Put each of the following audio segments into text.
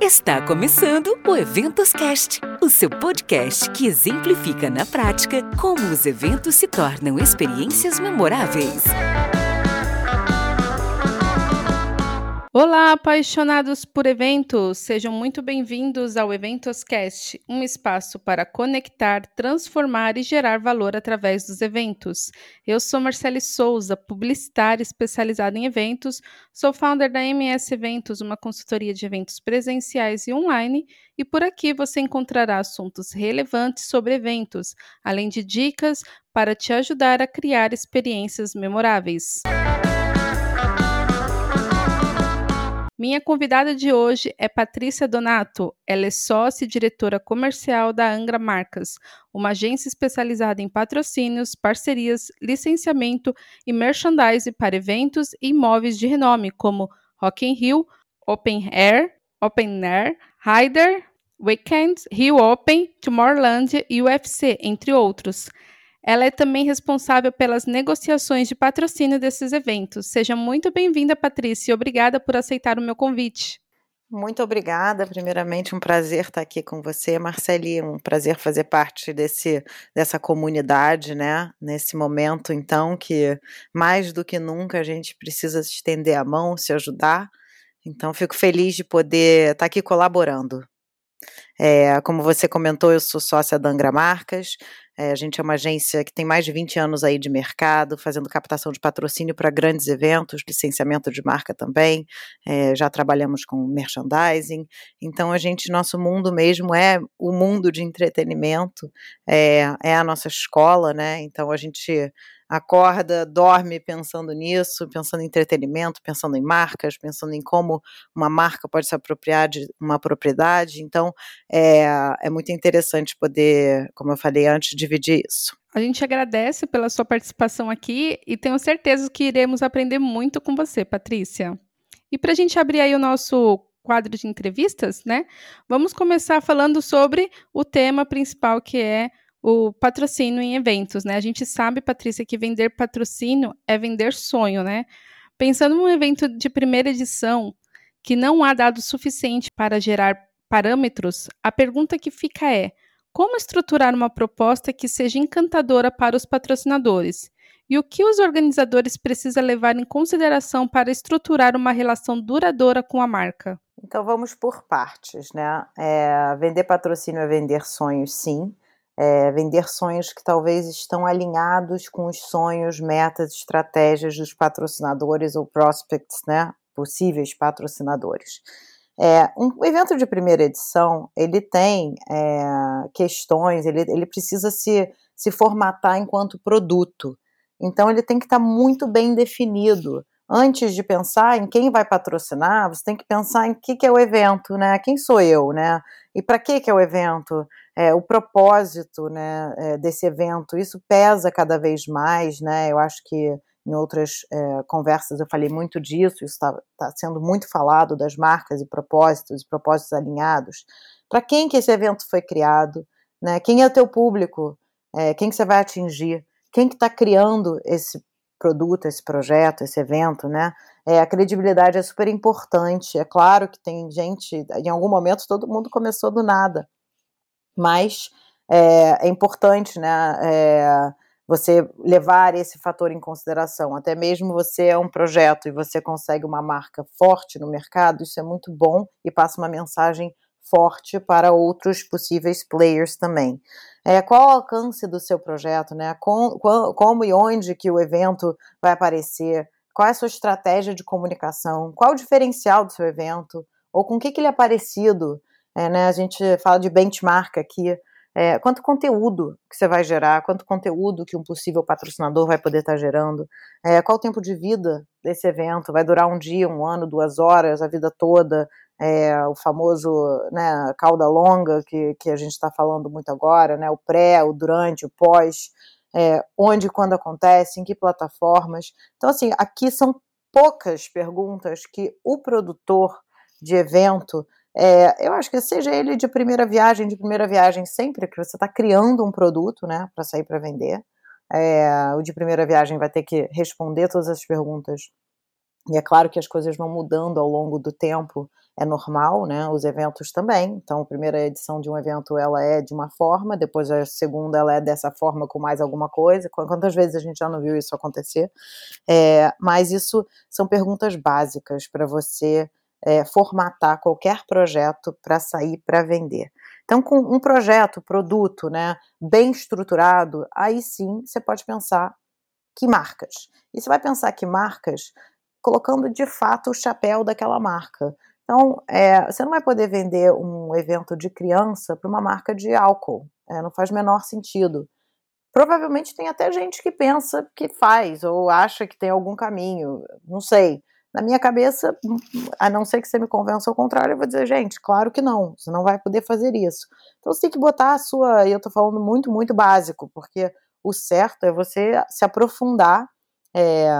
Está começando o Eventos Cast, o seu podcast que exemplifica na prática como os eventos se tornam experiências memoráveis. Olá, apaixonados por eventos! Sejam muito bem-vindos ao Eventoscast, um espaço para conectar, transformar e gerar valor através dos eventos. Eu sou Marcele Souza, publicitária especializada em eventos, sou founder da MS Eventos, uma consultoria de eventos presenciais e online, e por aqui você encontrará assuntos relevantes sobre eventos, além de dicas para te ajudar a criar experiências memoráveis. Minha convidada de hoje é Patrícia Donato. Ela é sócia e diretora comercial da Angra Marcas, uma agência especializada em patrocínios, parcerias, licenciamento e merchandising para eventos e imóveis de renome, como Rock in Rio, Open Air, Open Air, Rider, Weekend, Rio Open, Tomorrowland e UFC, entre outros. Ela é também responsável pelas negociações de patrocínio desses eventos. Seja muito bem-vinda, Patrícia, e obrigada por aceitar o meu convite. Muito obrigada. Primeiramente, um prazer estar aqui com você, Marceli. Um prazer fazer parte desse, dessa comunidade, né? Nesse momento, então, que mais do que nunca a gente precisa estender a mão, se ajudar. Então, fico feliz de poder estar aqui colaborando. É, como você comentou, eu sou sócia da Angra Marcas. É, a gente é uma agência que tem mais de 20 anos aí de mercado, fazendo captação de patrocínio para grandes eventos, licenciamento de marca também. É, já trabalhamos com merchandising. Então, a gente, nosso mundo mesmo é o mundo de entretenimento, é, é a nossa escola, né? Então, a gente acorda, dorme pensando nisso, pensando em entretenimento, pensando em marcas, pensando em como uma marca pode se apropriar de uma propriedade. Então, é, é muito interessante poder, como eu falei antes, dividir isso. A gente agradece pela sua participação aqui e tenho certeza que iremos aprender muito com você, Patrícia. E para a gente abrir aí o nosso quadro de entrevistas, né? Vamos começar falando sobre o tema principal que é o patrocínio em eventos, né? A gente sabe, Patrícia, que vender patrocínio é vender sonho, né? Pensando num evento de primeira edição que não há dados suficiente para gerar parâmetros, a pergunta que fica é: como estruturar uma proposta que seja encantadora para os patrocinadores? E o que os organizadores precisam levar em consideração para estruturar uma relação duradoura com a marca? Então vamos por partes, né? É, vender patrocínio é vender sonhos, sim é, vender sonhos que talvez estão alinhados com os sonhos, metas, estratégias dos patrocinadores ou prospects, né, possíveis patrocinadores. É, um evento de primeira edição, ele tem é, questões, ele, ele precisa se, se formatar enquanto produto. Então, ele tem que estar muito bem definido. Antes de pensar em quem vai patrocinar, você tem que pensar em que, que é o evento, né? Quem sou eu, né? E para que, que é o evento? É, o propósito né, é, desse evento, isso pesa cada vez mais, né? Eu acho que em outras é, conversas eu falei muito disso, isso está tá sendo muito falado das marcas e propósitos, e propósitos alinhados. Para quem que esse evento foi criado? Né? Quem é o teu público? É, quem que você vai atingir? Quem que está criando esse produto, esse projeto, esse evento, né? É, a credibilidade é super importante. É claro que tem gente, em algum momento todo mundo começou do nada, mas é, é importante, né? É, você levar esse fator em consideração. Até mesmo você é um projeto e você consegue uma marca forte no mercado, isso é muito bom e passa uma mensagem forte para outros possíveis players também. É, qual o alcance do seu projeto, né? Com, com, como e onde que o evento vai aparecer? Qual é a sua estratégia de comunicação? Qual o diferencial do seu evento? Ou com o que, que ele é parecido? É, né, a gente fala de benchmark aqui. É, quanto conteúdo que você vai gerar, quanto conteúdo que um possível patrocinador vai poder estar tá gerando, é, qual o tempo de vida desse evento, vai durar um dia, um ano, duas horas, a vida toda, é, o famoso né, cauda longa que, que a gente está falando muito agora, né, o pré, o durante, o pós, é, onde e quando acontece, em que plataformas. Então, assim, aqui são poucas perguntas que o produtor de evento é, eu acho que seja ele de primeira viagem, de primeira viagem sempre que você está criando um produto, né, para sair para vender, é, o de primeira viagem vai ter que responder todas as perguntas E é claro que as coisas vão mudando ao longo do tempo, é normal, né? Os eventos também. Então, a primeira edição de um evento ela é de uma forma, depois a segunda ela é dessa forma com mais alguma coisa. Quantas vezes a gente já não viu isso acontecer? É, mas isso são perguntas básicas para você é, formatar qualquer projeto para sair para vender. Então, com um projeto, produto, né, bem estruturado, aí sim você pode pensar que marcas. E você vai pensar que marcas colocando de fato o chapéu daquela marca. Então, é, você não vai poder vender um evento de criança para uma marca de álcool. É, não faz menor sentido. Provavelmente tem até gente que pensa que faz, ou acha que tem algum caminho, não sei. Na minha cabeça, a não ser que você me convença ao contrário, eu vou dizer, gente, claro que não, você não vai poder fazer isso. Então você tem que botar a sua, e eu estou falando muito, muito básico, porque o certo é você se aprofundar é,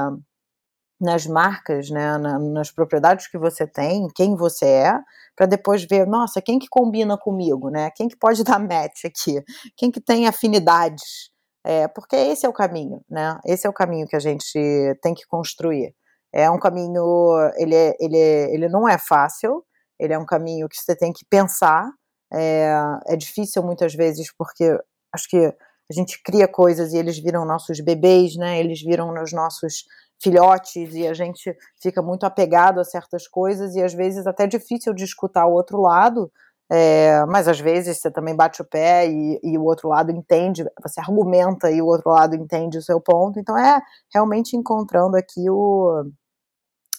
nas marcas, né, na, nas propriedades que você tem, quem você é, para depois ver, nossa, quem que combina comigo, né? Quem que pode dar match aqui? Quem que tem afinidades? É, porque esse é o caminho, né? Esse é o caminho que a gente tem que construir. É um caminho, ele, é, ele, é, ele não é fácil, ele é um caminho que você tem que pensar. É, é difícil muitas vezes porque acho que a gente cria coisas e eles viram nossos bebês, né? Eles viram os nossos filhotes e a gente fica muito apegado a certas coisas e às vezes até difícil de escutar o outro lado, é, mas às vezes você também bate o pé e, e, o outro lado entende, você argumenta e o outro lado entende o seu ponto, então é realmente encontrando aqui o,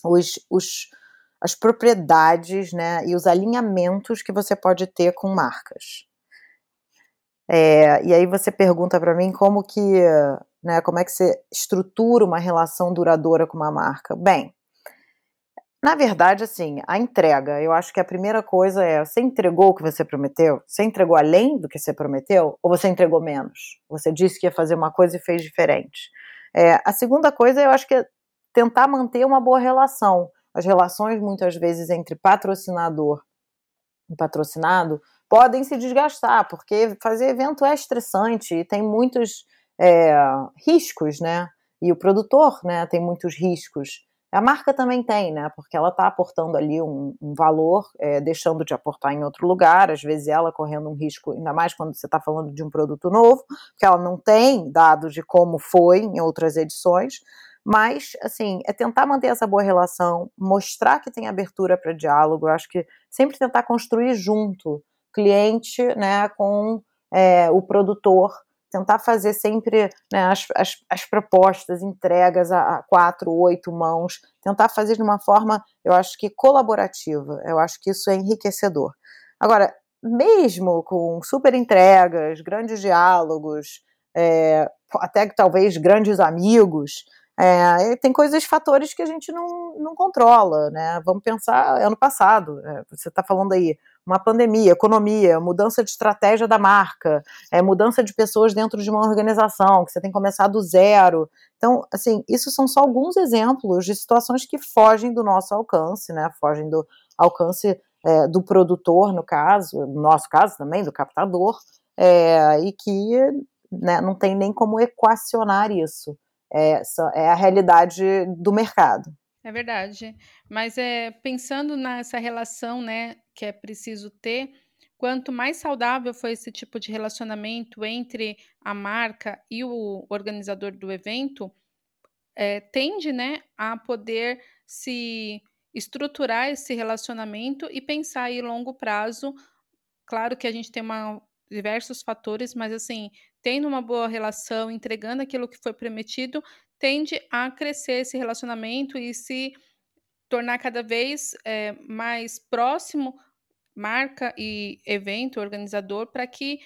os, os, as propriedades né, e os alinhamentos que você pode ter com marcas. É, e aí você pergunta para mim como que né? Como é que você estrutura uma relação duradoura com uma marca? Bem, na verdade, assim, a entrega, eu acho que a primeira coisa é: você entregou o que você prometeu? Você entregou além do que você prometeu? Ou você entregou menos? Você disse que ia fazer uma coisa e fez diferente. É, a segunda coisa, eu acho que é tentar manter uma boa relação. As relações, muitas vezes, entre patrocinador e patrocinado podem se desgastar, porque fazer evento é estressante e tem muitos é, riscos, né? E o produtor, né, tem muitos riscos. A marca também tem, né? Porque ela está aportando ali um, um valor, é, deixando de aportar em outro lugar, às vezes ela correndo um risco, ainda mais quando você está falando de um produto novo, porque ela não tem dados de como foi em outras edições. Mas, assim, é tentar manter essa boa relação, mostrar que tem abertura para diálogo. Eu acho que sempre tentar construir junto cliente, né, com é, o produtor tentar fazer sempre né, as, as, as, propostas, entregas a, a, quatro, oito mãos, tentar fazer de uma forma, eu acho que colaborativa, eu acho que isso é enriquecedor. Agora, mesmo com super entregas, grandes diálogos, é, até talvez grandes amigos, é, tem coisas, fatores que a gente não, não controla, né? Vamos pensar ano passado, é, você está falando aí, uma pandemia, economia, mudança de estratégia da marca, é, mudança de pessoas dentro de uma organização, que você tem que começar do zero. Então, assim, isso são só alguns exemplos de situações que fogem do nosso alcance, né? Fogem do alcance é, do produtor, no caso, no nosso caso também, do captador, é, e que né, não tem nem como equacionar isso é, é a realidade do mercado. É verdade. Mas é, pensando nessa relação né, que é preciso ter, quanto mais saudável foi esse tipo de relacionamento entre a marca e o organizador do evento, é, tende né, a poder se estruturar esse relacionamento e pensar em longo prazo. Claro que a gente tem uma, diversos fatores, mas assim, tendo uma boa relação, entregando aquilo que foi prometido, tende a crescer esse relacionamento e se tornar cada vez é, mais próximo, marca e evento, organizador, para que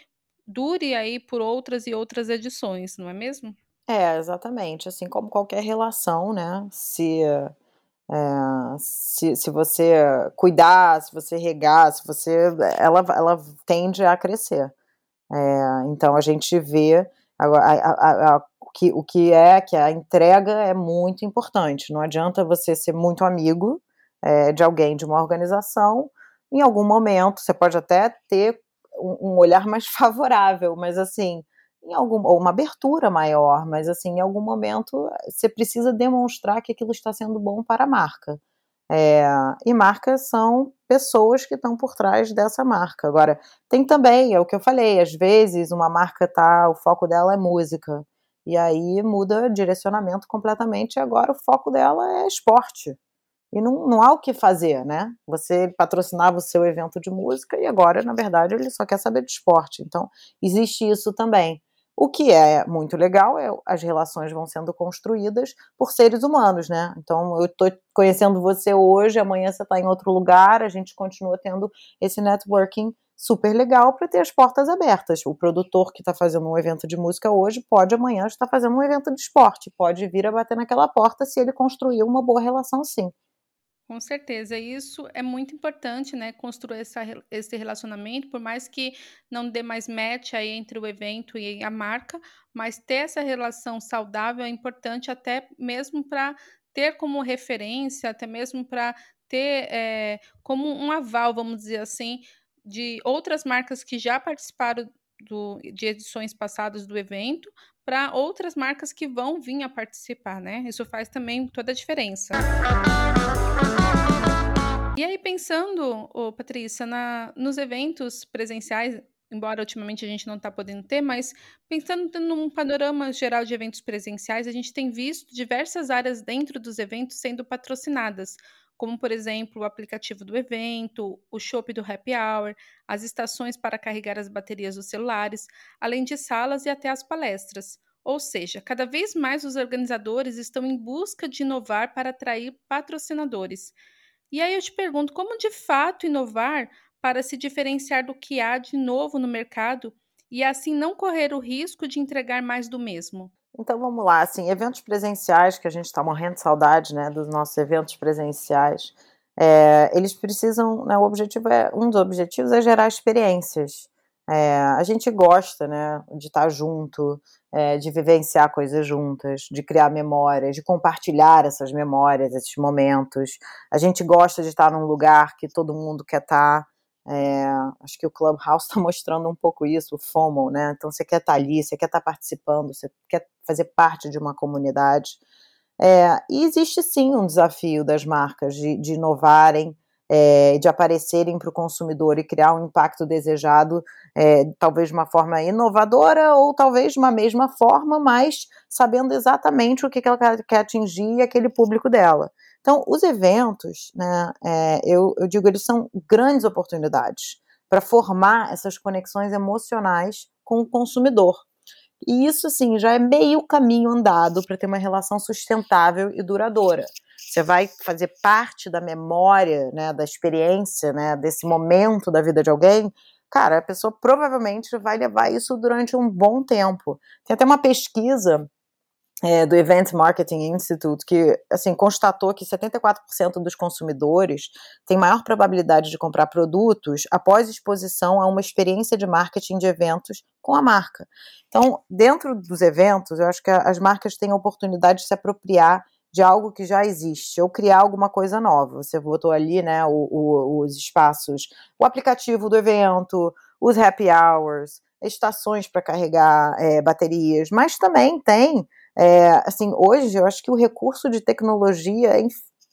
dure aí por outras e outras edições, não é mesmo? É, exatamente. Assim como qualquer relação, né? Se, é, se, se você cuidar, se você regar, se você. Ela, ela tende a crescer. É, então a gente vê agora, a, a, a, que, o que é que a entrega é muito importante. Não adianta você ser muito amigo é, de alguém de uma organização. Em algum momento você pode até ter um, um olhar mais favorável, mas assim, em algum, ou uma abertura maior, mas assim, em algum momento você precisa demonstrar que aquilo está sendo bom para a marca. É, e marcas são pessoas que estão por trás dessa marca. Agora, tem também, é o que eu falei, às vezes uma marca tá, o foco dela é música, e aí muda direcionamento completamente, agora o foco dela é esporte. E não, não há o que fazer, né? Você patrocinava o seu evento de música e agora, na verdade, ele só quer saber de esporte. Então, existe isso também. O que é muito legal é as relações vão sendo construídas por seres humanos, né? Então eu estou conhecendo você hoje, amanhã você está em outro lugar, a gente continua tendo esse networking super legal para ter as portas abertas. O produtor que está fazendo um evento de música hoje pode amanhã estar fazendo um evento de esporte, pode vir a bater naquela porta se ele construir uma boa relação, sim. Com certeza, isso é muito importante, né? Construir essa, esse relacionamento, por mais que não dê mais match aí entre o evento e a marca, mas ter essa relação saudável é importante até mesmo para ter como referência, até mesmo para ter é, como um aval, vamos dizer assim, de outras marcas que já participaram do, de edições passadas do evento, para outras marcas que vão vir a participar, né? Isso faz também toda a diferença. E aí, pensando, oh, Patrícia, na, nos eventos presenciais, embora ultimamente a gente não está podendo ter, mas pensando num panorama geral de eventos presenciais, a gente tem visto diversas áreas dentro dos eventos sendo patrocinadas, como, por exemplo, o aplicativo do evento, o shopping do happy hour, as estações para carregar as baterias dos celulares, além de salas e até as palestras. Ou seja, cada vez mais os organizadores estão em busca de inovar para atrair patrocinadores. E aí eu te pergunto, como de fato inovar para se diferenciar do que há de novo no mercado e assim não correr o risco de entregar mais do mesmo? Então vamos lá, assim, eventos presenciais, que a gente está morrendo de saudade, né, dos nossos eventos presenciais, é, eles precisam, né, o objetivo é, um dos objetivos é gerar experiências. É, a gente gosta, né, de estar junto, é, de vivenciar coisas juntas, de criar memórias, de compartilhar essas memórias, esses momentos. A gente gosta de estar num lugar que todo mundo quer estar. É, acho que o Clubhouse está mostrando um pouco isso, o FOMO, né? Então você quer estar ali, você quer estar participando, você quer fazer parte de uma comunidade. É, e existe sim um desafio das marcas de, de inovarem, é, de aparecerem para o consumidor e criar um impacto desejado, é, talvez de uma forma inovadora ou talvez de uma mesma forma, mas sabendo exatamente o que, que ela quer atingir e aquele público dela. Então, os eventos, né, é, eu, eu digo, eles são grandes oportunidades para formar essas conexões emocionais com o consumidor. E isso, assim, já é meio caminho andado para ter uma relação sustentável e duradoura você vai fazer parte da memória, né, da experiência, né, desse momento da vida de alguém, cara, a pessoa provavelmente vai levar isso durante um bom tempo. Tem até uma pesquisa é, do Event Marketing Institute que assim constatou que 74% dos consumidores têm maior probabilidade de comprar produtos após exposição a uma experiência de marketing de eventos com a marca. Então, dentro dos eventos, eu acho que as marcas têm a oportunidade de se apropriar de algo que já existe, ou criar alguma coisa nova. Você botou ali, né, o, o, os espaços, o aplicativo do evento, os happy hours, estações para carregar é, baterias, mas também tem, é, assim, hoje eu acho que o recurso de tecnologia é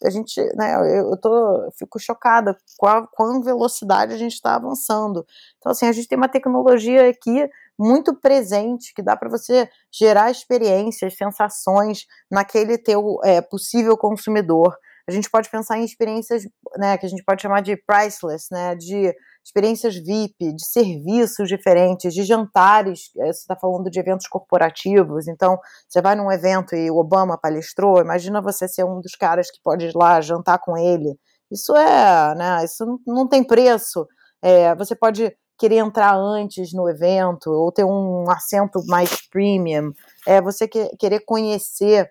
a gente, né, eu, tô, fico chocada com a, com a velocidade a gente está avançando. Então, assim, a gente tem uma tecnologia aqui muito presente, que dá para você gerar experiências, sensações naquele teu é, possível consumidor. A gente pode pensar em experiências, né, que a gente pode chamar de priceless, né, de experiências VIP, de serviços diferentes, de jantares. É, você está falando de eventos corporativos, então você vai num evento e o Obama palestrou. Imagina você ser um dos caras que pode ir lá jantar com ele. Isso é, né? Isso não, não tem preço. É, você pode querer entrar antes no evento ou ter um assento mais premium, é você que, querer conhecer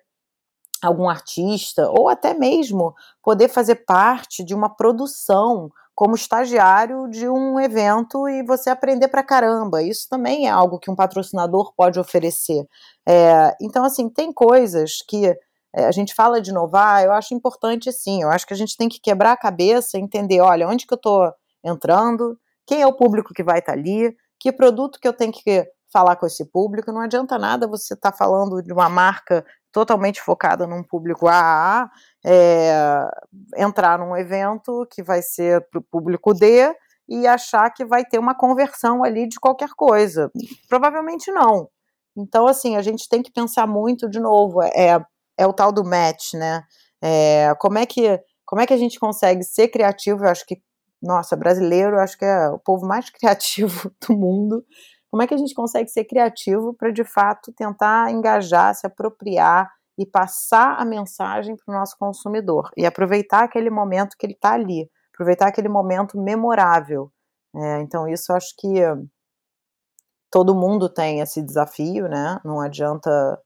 algum artista ou até mesmo poder fazer parte de uma produção como estagiário de um evento e você aprender pra caramba. Isso também é algo que um patrocinador pode oferecer. É, então, assim, tem coisas que é, a gente fala de inovar, eu acho importante sim. Eu acho que a gente tem que quebrar a cabeça, entender, olha, onde que eu estou entrando, quem é o público que vai estar tá ali, que produto que eu tenho que falar com esse público, não adianta nada você estar tá falando de uma marca totalmente focada num público AAA, é, entrar num evento que vai ser para o público D e achar que vai ter uma conversão ali de qualquer coisa. Provavelmente não. Então, assim, a gente tem que pensar muito, de novo, é, é o tal do match, né? É, como, é que, como é que a gente consegue ser criativo? Eu acho que, nossa, brasileiro, acho que é o povo mais criativo do mundo. Como é que a gente consegue ser criativo para, de fato, tentar engajar, se apropriar e passar a mensagem para o nosso consumidor e aproveitar aquele momento que ele está ali, aproveitar aquele momento memorável. É, então, isso acho que todo mundo tem esse desafio, né? Não adianta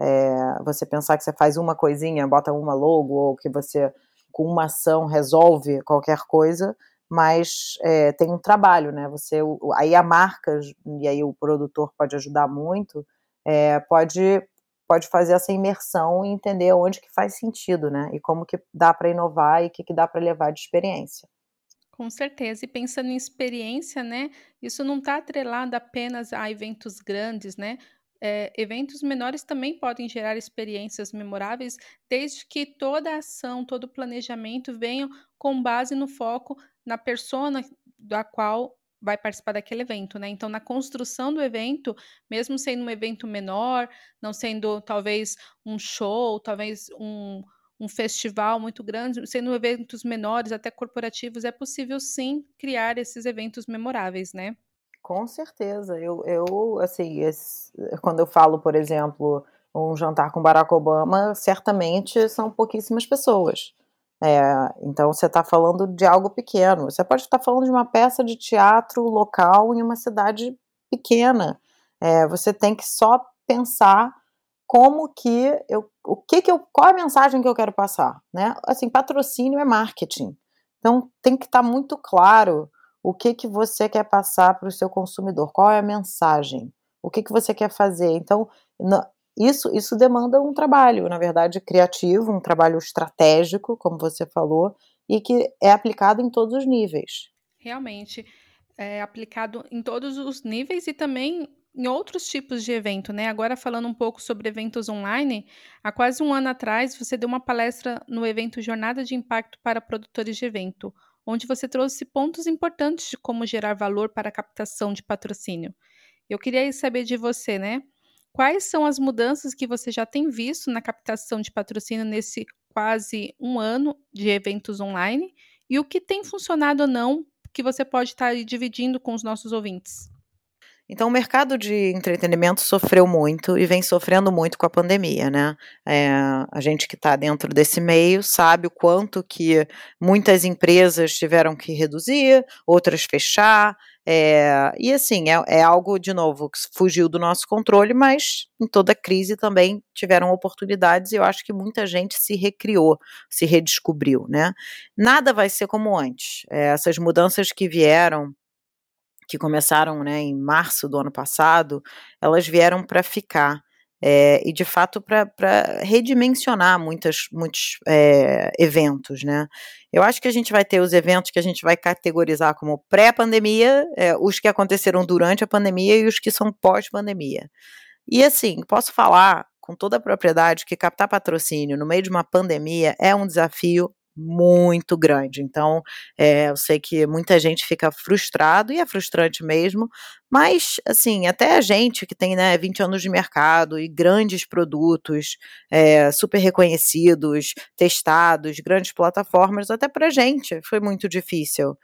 é, você pensar que você faz uma coisinha, bota uma logo, ou que você, com uma ação, resolve qualquer coisa, mas é, tem um trabalho, né? Você, aí a marca, e aí o produtor pode ajudar muito, é, pode, pode fazer essa imersão e entender onde que faz sentido, né? E como que dá para inovar e o que, que dá para levar de experiência. Com certeza. E pensando em experiência, né? Isso não está atrelado apenas a eventos grandes, né? É, eventos menores também podem gerar experiências memoráveis, desde que toda a ação, todo o planejamento venham com base no foco na persona da qual vai participar daquele evento, né? Então, na construção do evento, mesmo sendo um evento menor, não sendo talvez um show, talvez um, um festival muito grande, sendo eventos menores, até corporativos, é possível sim criar esses eventos memoráveis, né? Com certeza. Eu, eu assim, esse, quando eu falo, por exemplo, um jantar com Barack Obama, certamente são pouquíssimas pessoas. É, então você está falando de algo pequeno. Você pode estar falando de uma peça de teatro local em uma cidade pequena. É, você tem que só pensar como que eu, o que que eu, qual a mensagem que eu quero passar, né? Assim, patrocínio é marketing. Então tem que estar tá muito claro o que que você quer passar para o seu consumidor, qual é a mensagem, o que que você quer fazer. Então, isso, isso demanda um trabalho, na verdade, criativo, um trabalho estratégico, como você falou, e que é aplicado em todos os níveis. Realmente, é aplicado em todos os níveis e também em outros tipos de evento, né? Agora falando um pouco sobre eventos online, há quase um ano atrás você deu uma palestra no evento Jornada de Impacto para Produtores de Evento, onde você trouxe pontos importantes de como gerar valor para a captação de patrocínio. Eu queria saber de você, né? Quais são as mudanças que você já tem visto na captação de patrocínio nesse quase um ano de eventos online e o que tem funcionado ou não que você pode estar dividindo com os nossos ouvintes? Então, o mercado de entretenimento sofreu muito e vem sofrendo muito com a pandemia, né? É, a gente que está dentro desse meio sabe o quanto que muitas empresas tiveram que reduzir, outras fechar, é, e assim, é, é, algo, de novo, que fugiu do nosso controle, mas em toda crise também tiveram oportunidades e eu acho que muita gente se recriou, se redescobriu, né? Nada vai ser como antes. É, essas mudanças que vieram que começaram né, em março do ano passado, elas vieram para ficar. É, e de fato para redimensionar muitas, muitos é, eventos, né? Eu acho que a gente vai ter os eventos que a gente vai categorizar como pré-pandemia, é, os que aconteceram durante a pandemia e os que são pós-pandemia. E assim, posso falar com toda a propriedade que captar patrocínio no meio de uma pandemia é um desafio muito grande. Então, é, eu sei que muita gente fica frustrado, e é frustrante mesmo, mas, assim, até a gente que tem né, 20 anos de mercado e grandes produtos é, super reconhecidos, testados, grandes plataformas, até para a gente foi muito difícil.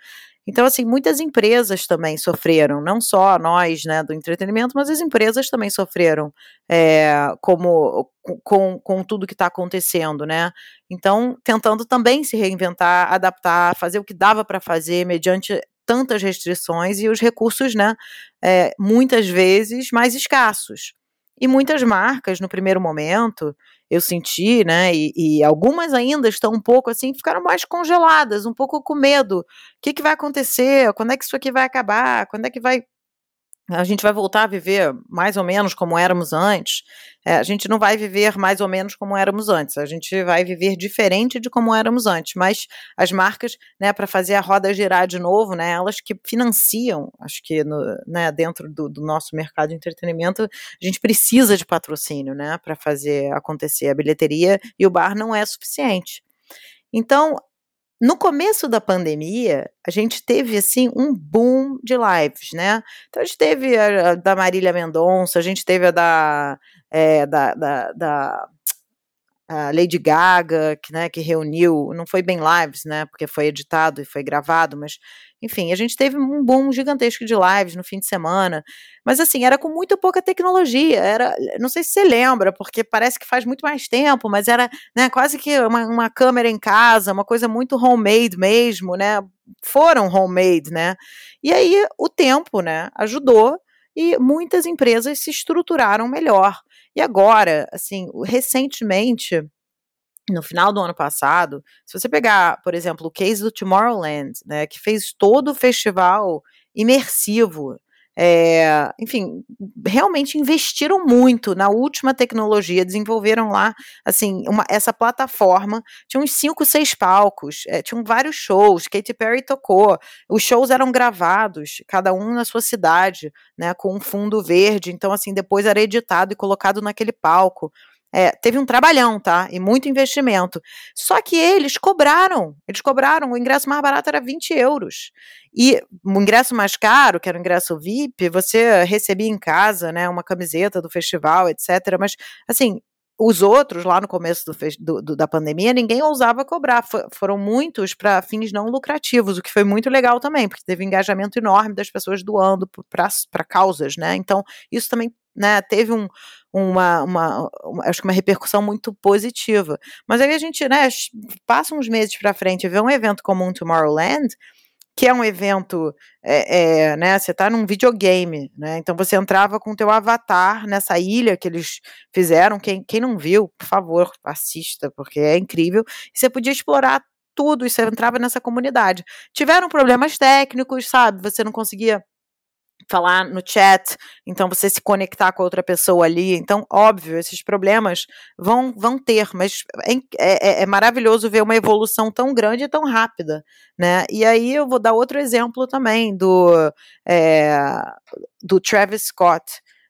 Então, assim, muitas empresas também sofreram, não só nós, né, do entretenimento, mas as empresas também sofreram é, como com, com tudo que está acontecendo, né? Então, tentando também se reinventar, adaptar, fazer o que dava para fazer mediante tantas restrições e os recursos, né, é, muitas vezes mais escassos. E muitas marcas, no primeiro momento, eu senti, né? E, e, algumas ainda estão um pouco assim, ficaram mais congeladas, um pouco com medo. O que, que vai acontecer? Quando é que isso aqui vai acabar? Quando é que vai a gente vai voltar a viver mais ou menos como éramos antes. É, a gente não vai viver mais ou menos como éramos antes. A gente vai viver diferente de como éramos antes. Mas as marcas, né, para fazer a roda girar de novo, né, elas que financiam, acho que no, né, dentro do, do, nosso mercado de entretenimento, a gente precisa de patrocínio, né, para fazer acontecer a bilheteria e o bar não é suficiente. Então, no começo da pandemia, a gente teve assim um boom de lives, né? Então a gente teve a, a da Marília Mendonça, a gente teve a da, é, da, da, da a Lady Gaga, que, né, que reuniu, não foi bem lives, né, porque foi editado e foi gravado, mas enfim, a gente teve um boom gigantesco de lives no fim de semana, mas assim, era com muito pouca tecnologia, era, não sei se você lembra, porque parece que faz muito mais tempo, mas era, né, quase que uma, uma câmera em casa, uma coisa muito homemade mesmo, né, foram homemade, né, e aí o tempo, né, ajudou e muitas empresas se estruturaram melhor. E agora, assim, recentemente, no final do ano passado, se você pegar, por exemplo, o case do Tomorrowland, né, que fez todo o festival imersivo, é, enfim, realmente investiram muito na última tecnologia, desenvolveram lá, assim, uma, essa plataforma, tinha uns cinco, seis palcos, é, tinham vários shows, Katy Perry tocou, os shows eram gravados, cada um na sua cidade, né, com um fundo verde, então, assim, depois era editado e colocado naquele palco, é, teve um trabalhão, tá? E muito investimento. Só que eles cobraram. Eles cobraram. O ingresso mais barato era 20 euros. E o ingresso mais caro, que era o ingresso VIP, você recebia em casa, né? Uma camiseta do festival, etc. Mas, assim, os outros, lá no começo do, do, da pandemia, ninguém ousava cobrar. foram muitos para fins não lucrativos, o que foi muito legal também, porque teve um engajamento enorme das pessoas doando para causas, né? Então, isso também né, teve um, uma, uma, uma, acho que uma repercussão muito positiva. Mas aí a gente, né, passa uns meses para frente e vê um evento como um Tomorrowland, que é um evento, é, é, né, você está num videogame, né, então você entrava com o teu avatar nessa ilha que eles fizeram, quem, quem não viu, por favor, assista, porque é incrível, e você podia explorar tudo, e você entrava nessa comunidade. Tiveram problemas técnicos, sabe, você não conseguia falar no chat, então você se conectar com outra pessoa ali. Então, óbvio, esses problemas vão, vão ter, mas é, é, é, maravilhoso ver uma evolução tão grande e tão rápida, né? E aí eu vou dar outro exemplo também do, é, do Travis Scott.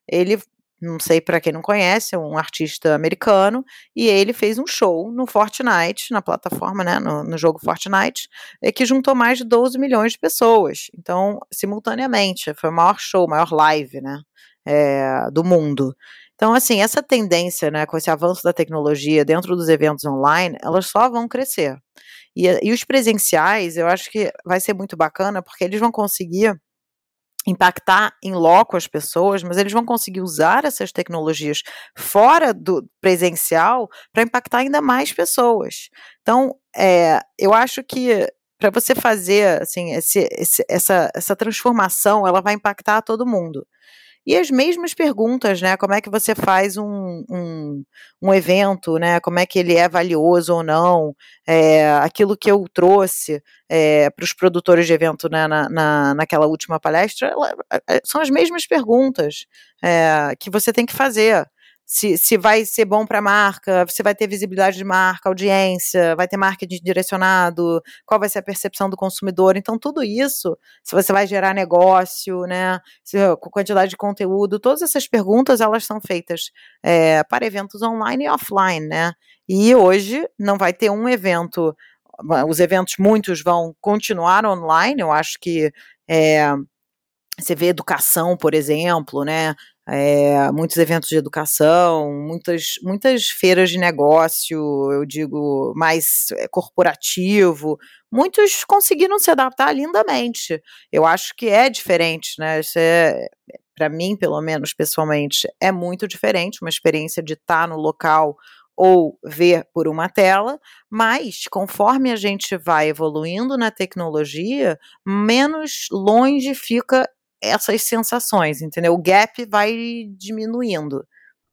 Ele não sei para quem não conhece, é um artista americano, e ele fez um show no Fortnite, na plataforma, né, no, no jogo Fortnite, é, que juntou mais de 12 milhões de pessoas. Então, simultaneamente, foi o maior show, o maior live, né, é, do mundo. Então, assim, essa tendência, né, com esse avanço da tecnologia dentro dos eventos online, elas só vão crescer. E, e os presenciais, eu acho que vai ser muito bacana, porque eles vão conseguir impactar em loco as pessoas, mas eles vão conseguir usar essas tecnologias fora do presencial para impactar ainda mais pessoas. Então, é, eu acho que para você fazer assim esse, esse, essa, essa transformação, ela vai impactar todo mundo. E as mesmas perguntas, né? Como é que você faz um, um, um evento, né? Como é que ele é valioso ou não? É, aquilo que eu trouxe é, para os produtores de evento né, na, na, naquela última palestra ela, é, são as mesmas perguntas é, que você tem que fazer se, se vai ser bom para a marca, se vai ter visibilidade de marca, audiência, vai ter marketing direcionado, qual vai ser a percepção do consumidor. Então, tudo isso, se você vai gerar negócio, né, se, quantidade de conteúdo, todas essas perguntas, elas são feitas é, para eventos online e offline, né? E hoje não vai ter um evento, os eventos muitos vão continuar online, eu acho que é, você vê educação, por exemplo, né? É, muitos eventos de educação, muitas, muitas feiras de negócio, eu digo, mais eh, corporativo, muitos conseguiram se adaptar lindamente. Eu acho que é diferente, né? É, para mim, pelo menos pessoalmente, é muito diferente uma experiência de estar no local ou ver por uma tela, mas conforme a gente vai evoluindo na tecnologia, menos longe fica essas sensações, entendeu? O gap vai diminuindo.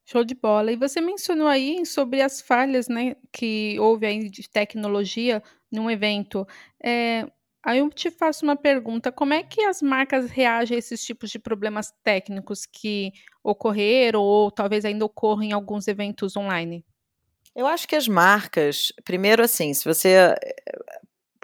Show de bola. E você mencionou aí sobre as falhas, né, que houve aí de tecnologia num evento. É, Aí eu te faço uma pergunta: como é que as marcas reagem a esses tipos de problemas técnicos que ocorreram ou talvez ainda ocorram em alguns eventos online? Eu acho que as marcas, primeiro assim, se você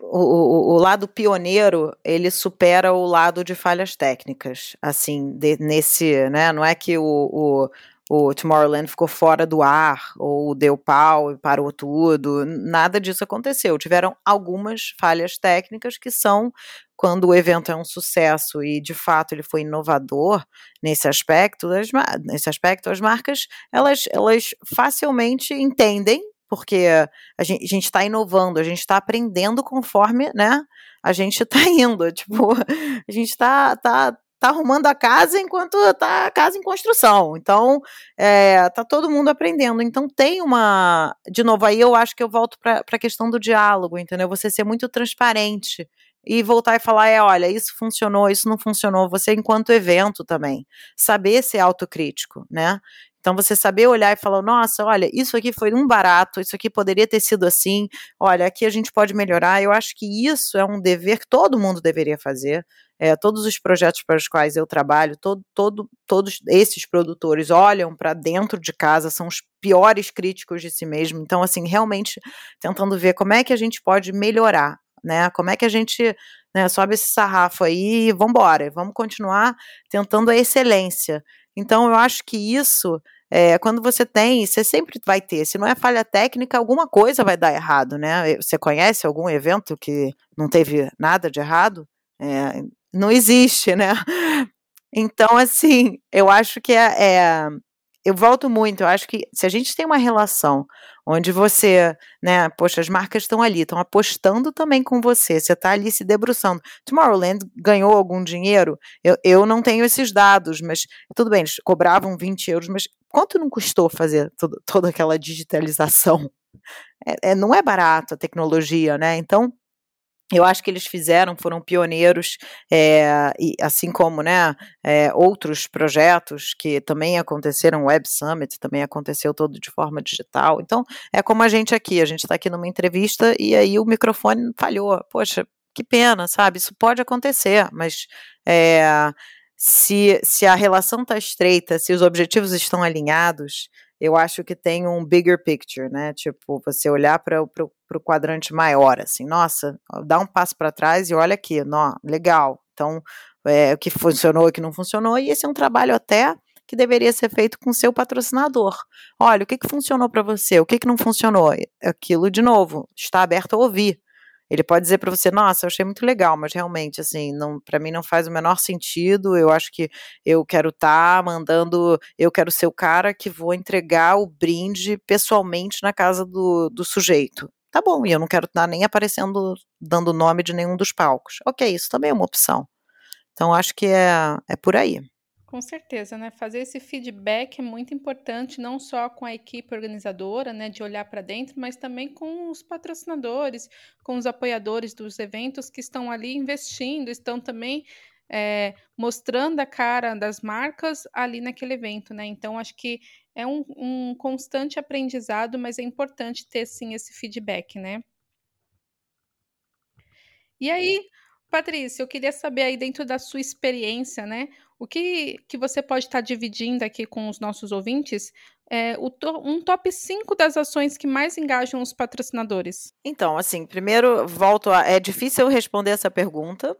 o, o, o, lado pioneiro ele supera o lado de falhas técnicas, assim, de, nesse, né? Não é que o, o, Tomorrowland ficou fora do ar, ou deu pau e parou tudo. Nada disso aconteceu. Tiveram algumas falhas técnicas que são quando o evento é um sucesso e de fato ele foi inovador nesse aspecto, as, nesse aspecto as marcas elas, elas facilmente entendem porque a gente está inovando, a gente está aprendendo conforme, né, a gente está indo, tipo, a gente está tá, tá arrumando a casa enquanto tá a casa em construção. Então, é, tá todo mundo aprendendo. Então, tem uma. De novo, aí eu acho que eu volto para a questão do diálogo, entendeu? Você ser muito transparente e voltar e falar: é, olha, isso funcionou, isso não funcionou. Você, enquanto evento também, saber ser autocrítico, né? Então, você saber olhar e falar: nossa, olha, isso aqui foi um barato, isso aqui poderia ter sido assim, olha, aqui a gente pode melhorar. Eu acho que isso é um dever que todo mundo deveria fazer. É, todos os projetos para os quais eu trabalho, todo, todo, todos esses produtores olham para dentro de casa, são os piores críticos de si mesmo. Então, assim, realmente tentando ver como é que a gente pode melhorar, né? Como é que a gente né, sobe esse sarrafo aí e vamos embora, vamos continuar tentando a excelência. Então, eu acho que isso é, quando você tem, você sempre vai ter. Se não é falha técnica, alguma coisa vai dar errado, né? Você conhece algum evento que não teve nada de errado? É, não existe, né? Então, assim, eu acho que é, é, Eu volto muito, eu acho que se a gente tem uma relação onde você, né, poxa, as marcas estão ali, estão apostando também com você, você está ali se debruçando. Tomorrowland ganhou algum dinheiro? Eu, eu não tenho esses dados, mas tudo bem, eles cobravam 20 euros, mas quanto não custou fazer tudo, toda aquela digitalização? É, é, não é barato a tecnologia, né? Então, eu acho que eles fizeram, foram pioneiros, é, e assim como né, é, outros projetos que também aconteceram, o Web Summit também aconteceu todo de forma digital. Então, é como a gente aqui, a gente está aqui numa entrevista e aí o microfone falhou. Poxa, que pena, sabe? Isso pode acontecer, mas é, se, se a relação está estreita, se os objetivos estão alinhados, eu acho que tem um bigger picture, né? Tipo, você olhar para o quadrante maior, assim, nossa, dá um passo para trás e olha aqui, nó, legal. Então, é, o que funcionou o que não funcionou, e esse é um trabalho até que deveria ser feito com seu patrocinador. Olha, o que, que funcionou para você, o que, que não funcionou? Aquilo, de novo, está aberto a ouvir. Ele pode dizer para você, nossa, eu achei muito legal, mas realmente, assim, não, para mim não faz o menor sentido. Eu acho que eu quero estar tá mandando, eu quero ser o cara que vou entregar o brinde pessoalmente na casa do, do sujeito. Tá bom, e eu não quero estar tá nem aparecendo, dando nome de nenhum dos palcos. Ok, isso também é uma opção. Então, acho que é, é por aí. Com certeza, né? Fazer esse feedback é muito importante, não só com a equipe organizadora, né, de olhar para dentro, mas também com os patrocinadores, com os apoiadores dos eventos que estão ali investindo, estão também é, mostrando a cara das marcas ali naquele evento, né? Então, acho que é um, um constante aprendizado, mas é importante ter sim esse feedback, né? E aí, Patrícia, eu queria saber aí dentro da sua experiência, né? O que, que você pode estar dividindo aqui com os nossos ouvintes é o to um top 5 das ações que mais engajam os patrocinadores? Então, assim, primeiro, volto a. É difícil responder essa pergunta,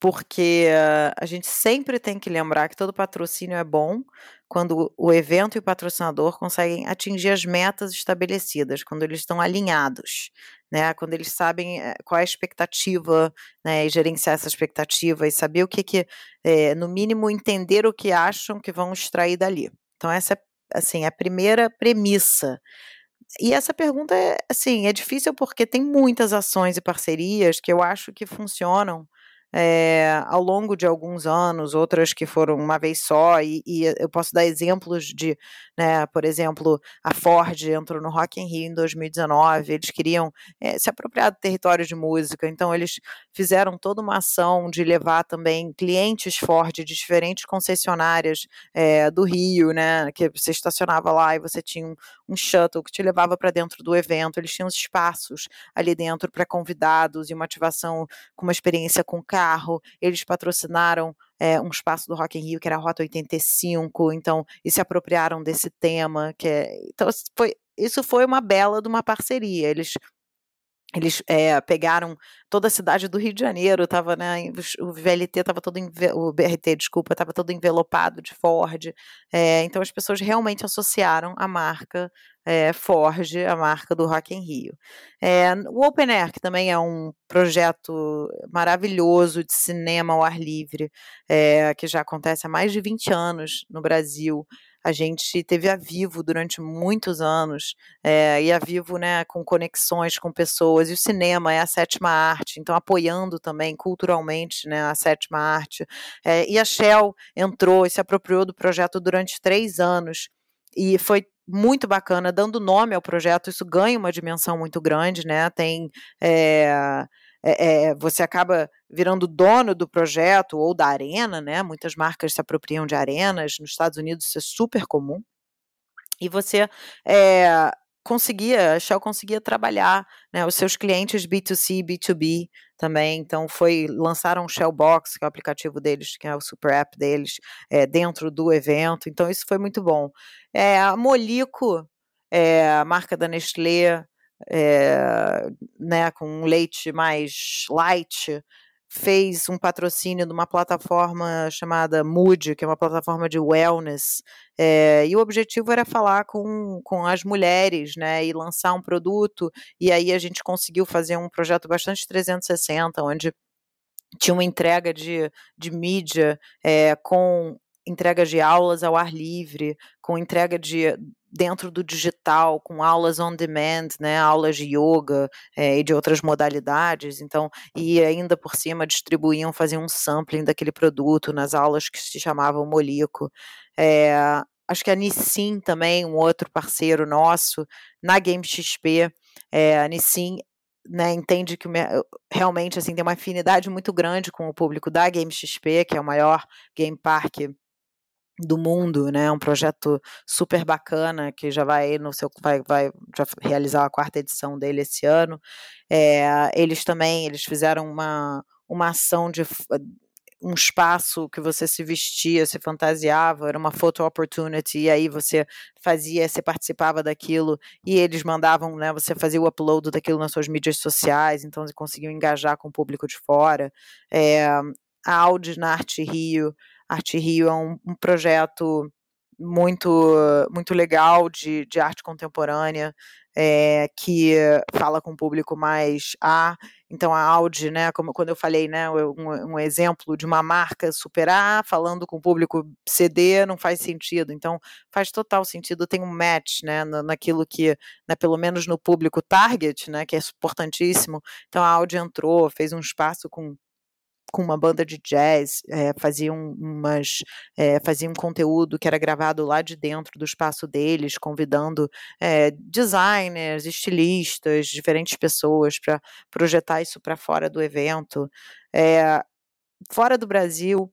porque uh, a gente sempre tem que lembrar que todo patrocínio é bom quando o evento e o patrocinador conseguem atingir as metas estabelecidas, quando eles estão alinhados né? Quando eles sabem eh, qual é a expectativa, né? E gerenciar essa expectativa e saber o que que, é, no mínimo, entender o que acham que vão extrair dali. Então essa é, assim, a primeira premissa. E essa pergunta é, assim, é difícil porque tem muitas ações e parcerias que eu acho que funcionam é, ao longo de alguns anos, outras que foram uma vez só, e, e eu posso dar exemplos de, né, por exemplo, a Ford entrou no Rock in Rio em 2019, eles queriam é, se apropriar do território de música, então eles fizeram toda uma ação de levar também clientes Ford de diferentes concessionárias é, do Rio, né, que você estacionava lá e você tinha um, um shuttle que te levava para dentro do evento, eles tinham espaços ali dentro para convidados e uma ativação com uma experiência com carro, carro, eles patrocinaram é, um espaço do Rock in Rio que era a Rota 85, então, e se apropriaram desse tema, que é, então foi, isso foi uma bela de uma parceria, eles eles é, pegaram toda a cidade do Rio de Janeiro, estava né, o VLT estava todo o BRT, desculpa, estava todo envelopado de Ford. É, então as pessoas realmente associaram a marca é, Ford, a marca do Rock in Rio. o Open Air, que também é um projeto maravilhoso de cinema ao ar livre, que já acontece há mais de 20 anos no Brasil. A gente teve a Vivo durante muitos anos, é, e a Vivo, né, com conexões com pessoas, e o cinema é a sétima arte, então apoiando também culturalmente, né, a sétima arte. É, e a Shell entrou e se apropriou do projeto durante três anos, e foi muito bacana, dando nome ao projeto, isso ganha uma dimensão muito grande, né? Tem é, é, você acaba virando dono do projeto ou da arena, né? Muitas marcas se apropriam de arenas, nos Estados Unidos isso é super comum. E você é, conseguia, a Shell conseguia trabalhar né, os seus clientes B2C, B2B também. Então foi lançaram o Shell Box, que é o aplicativo deles, que é o super app deles, é, dentro do evento. Então isso foi muito bom. É, a Molico, é, a marca da Nestlé, é, né, com um leite mais light, fez um patrocínio de uma plataforma chamada Mood, que é uma plataforma de wellness, é, e o objetivo era falar com, com as mulheres, né, e lançar um produto, e aí a gente conseguiu fazer um projeto bastante 360, onde tinha uma entrega de, de mídia é, com entrega de aulas ao ar livre, com entrega de dentro do digital, com aulas on demand, né, aulas de yoga é, e de outras modalidades, então, e ainda por cima distribuíam, faziam um sampling daquele produto nas aulas que se chamavam Molico. É, acho que a Nissin também, um outro parceiro nosso, na Game XP, é, a Nissin né, entende que realmente assim tem uma afinidade muito grande com o público da Game XP, que é o maior game park do mundo, né? Um projeto super bacana que já vai no seu vai, vai já realizar a quarta edição dele esse ano. É, eles também eles fizeram uma uma ação de um espaço que você se vestia, se fantasiava, era uma photo opportunity, e aí você fazia, você participava daquilo, e eles mandavam, né, você fazia o upload daquilo nas suas mídias sociais, então você conseguiu engajar com o público de fora. É, a Audi na Arte Rio Arte Rio é um, um projeto muito muito legal de, de arte contemporânea é, que fala com o público mais A. Então a Audi, né, como quando eu falei, né, um, um, exemplo de uma marca super A falando com o público CD não faz sentido. Então faz total sentido, tem um match, né, naquilo que, né, pelo menos no público target, né, que é importantíssimo. Então a Audi entrou, fez um espaço com com uma banda de jazz, é, faziam umas é, um conteúdo que era gravado lá de dentro do espaço deles, convidando é, designers, estilistas, diferentes pessoas para projetar isso para fora do evento. fora do Brasil,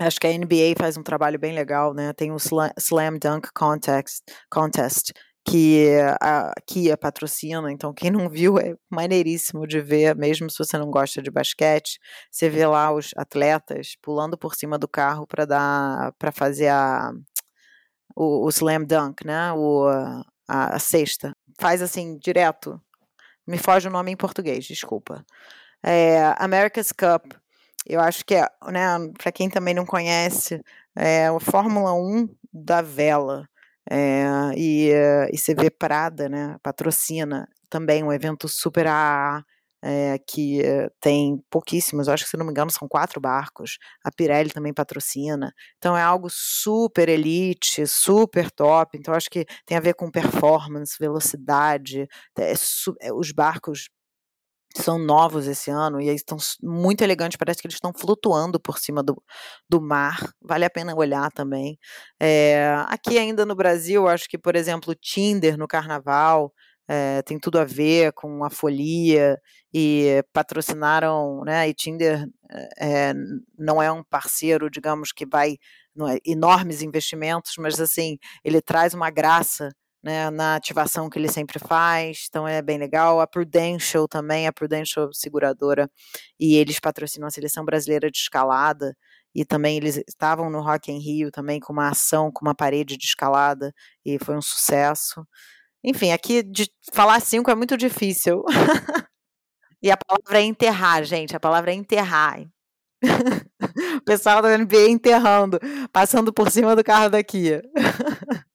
Acho que a NBA faz um trabalho bem legal, né? Tem o Slam Dunk Contest, Contest que a Kia patrocina, então quem não viu é maneiríssimo de ver, mesmo se você não gosta de basquete, você vê lá os atletas pulando por cima do carro para dar para fazer a o, o, slam dunk, né? O, a, a. Faz assim direto. Me foge o nome em português, desculpa. É, America's Cup. Eu acho que é, né, para quem também não conhece, é a Fórmula 1 da vela. É, e, e você Prada, né, patrocina também um evento super AA, é, que tem pouquíssimos, acho que se não me engano são quatro barcos, a Pirelli também patrocina, então é algo super elite, super top, então acho que tem a ver com performance, velocidade, é, é, os barcos são novos esse ano e estão muito elegantes, parece que eles estão flutuando por cima do, do mar, vale a pena olhar também. É, aqui ainda no Brasil, acho que, por exemplo, Tinder no carnaval é, tem tudo a ver com a folia e patrocinaram, né, e Tinder é, não é um parceiro, digamos, que vai é, enormes investimentos, mas assim, ele traz uma graça né, na ativação que ele sempre faz, então é bem legal. A Prudential também, a Prudential seguradora, e eles patrocinam a seleção brasileira de escalada, e também eles estavam no Rock in Rio também com uma ação, com uma parede de escalada, e foi um sucesso. Enfim, aqui de falar cinco é muito difícil. e a palavra é enterrar, gente, a palavra é enterrar. o pessoal da NBA enterrando, passando por cima do carro daqui.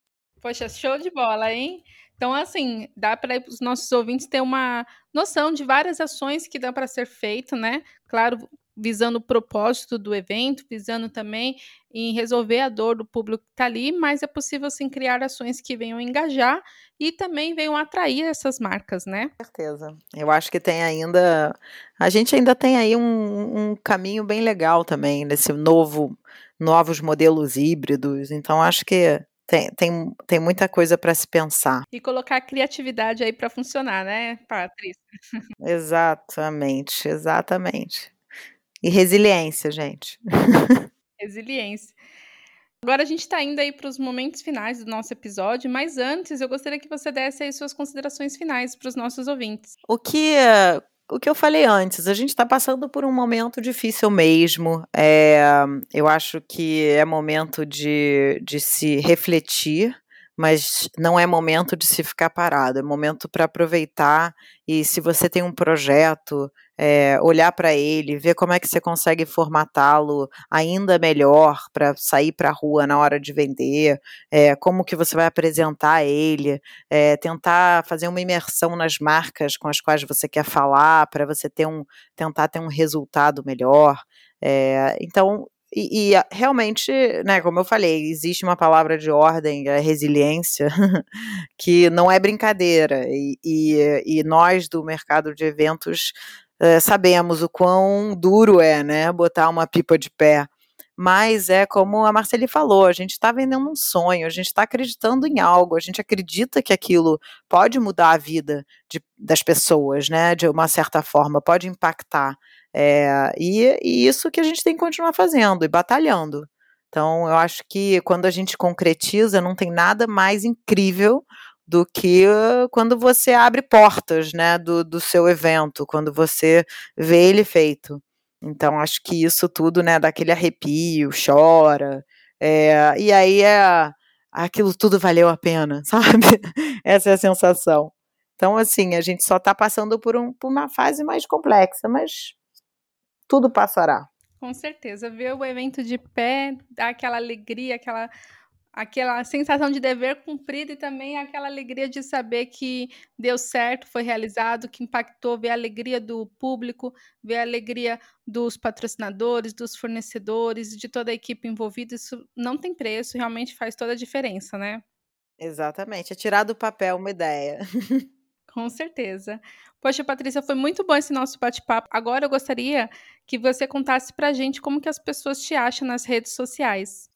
Poxa, show de bola, hein? Então, assim, dá para os nossos ouvintes ter uma noção de várias ações que dá para ser feito, né? Claro, visando o propósito do evento, visando também em resolver a dor do público que está ali, mas é possível sim criar ações que venham engajar e também venham atrair essas marcas, né? Com certeza. Eu acho que tem ainda. A gente ainda tem aí um, um caminho bem legal também nesse novo, novos modelos híbridos. Então, acho que tem, tem, tem muita coisa para se pensar. E colocar a criatividade aí para funcionar, né, Patrícia? Exatamente, exatamente. E resiliência, gente. Resiliência. Agora a gente está indo aí para os momentos finais do nosso episódio, mas antes eu gostaria que você desse aí suas considerações finais para os nossos ouvintes. O que o que eu falei antes, a gente está passando por um momento difícil mesmo. É, eu acho que é momento de, de se refletir, mas não é momento de se ficar parado, é momento para aproveitar. E se você tem um projeto, é, olhar para ele, ver como é que você consegue formatá-lo ainda melhor para sair para a rua na hora de vender, é, como que você vai apresentar ele, é, tentar fazer uma imersão nas marcas com as quais você quer falar, para você ter um, tentar ter um resultado melhor. então, e, e, realmente, né, como eu falei, existe uma palavra de ordem, a resiliência, que não é brincadeira. E, e, e, nós do mercado de eventos é, sabemos o quão duro é, né, botar uma pipa de pé. Mas é como a Marceli falou, a gente está vendendo um sonho, a gente está acreditando em algo, a gente acredita que aquilo pode mudar a vida de, das pessoas, né, de uma certa forma, pode impactar. É, e, e isso que a gente tem que continuar fazendo e batalhando. Então, eu acho que quando a gente concretiza, não tem nada mais incrível do que quando você abre portas, né, do, do seu evento, quando você vê ele feito. Então, acho que isso tudo, né, dá aquele arrepio, chora, é, e aí é, aquilo tudo valeu a pena, sabe? Essa é a sensação. Então, assim, a gente só está passando por, um, por uma fase mais complexa, mas tudo passará. Com certeza, ver o evento de pé dá aquela alegria, aquela aquela sensação de dever cumprido e também aquela alegria de saber que deu certo, foi realizado, que impactou, ver a alegria do público, ver a alegria dos patrocinadores, dos fornecedores, de toda a equipe envolvida, isso não tem preço, realmente faz toda a diferença, né? Exatamente, é tirar do papel uma ideia. Com certeza. Poxa, Patrícia, foi muito bom esse nosso bate-papo. Agora eu gostaria que você contasse pra gente como que as pessoas te acham nas redes sociais.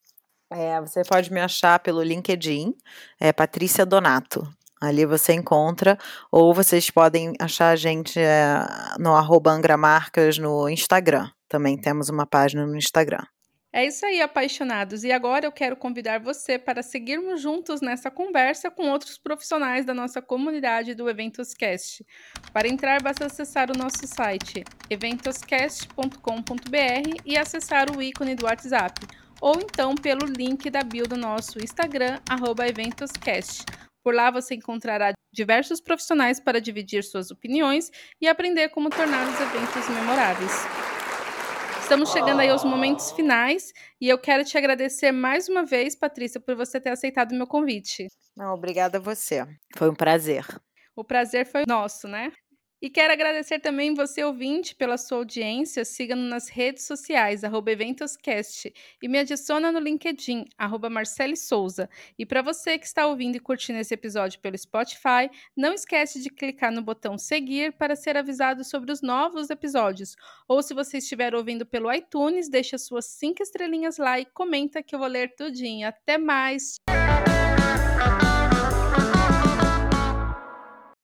É, você pode me achar pelo LinkedIn, é Patrícia Donato. Ali você encontra, ou vocês podem achar a gente é, no arroba Angramarcas no Instagram. Também temos uma página no Instagram. É isso aí, apaixonados. E agora eu quero convidar você para seguirmos juntos nessa conversa com outros profissionais da nossa comunidade do Eventoscast. Para entrar, basta acessar o nosso site eventoscast.com.br e acessar o ícone do WhatsApp ou então pelo link da bio do nosso Instagram, eventoscast. Por lá você encontrará diversos profissionais para dividir suas opiniões e aprender como tornar os eventos memoráveis. Estamos chegando aí aos momentos finais e eu quero te agradecer mais uma vez, Patrícia, por você ter aceitado o meu convite. Não, obrigada a você. Foi um prazer. O prazer foi nosso, né? E quero agradecer também você, ouvinte, pela sua audiência. Siga-nos nas redes sociais, arroba EventosCast. E me adiciona no LinkedIn, arroba Marcele Souza. E para você que está ouvindo e curtindo esse episódio pelo Spotify, não esquece de clicar no botão seguir para ser avisado sobre os novos episódios. Ou se você estiver ouvindo pelo iTunes, deixa suas cinco estrelinhas lá e comenta que eu vou ler tudinho. Até mais!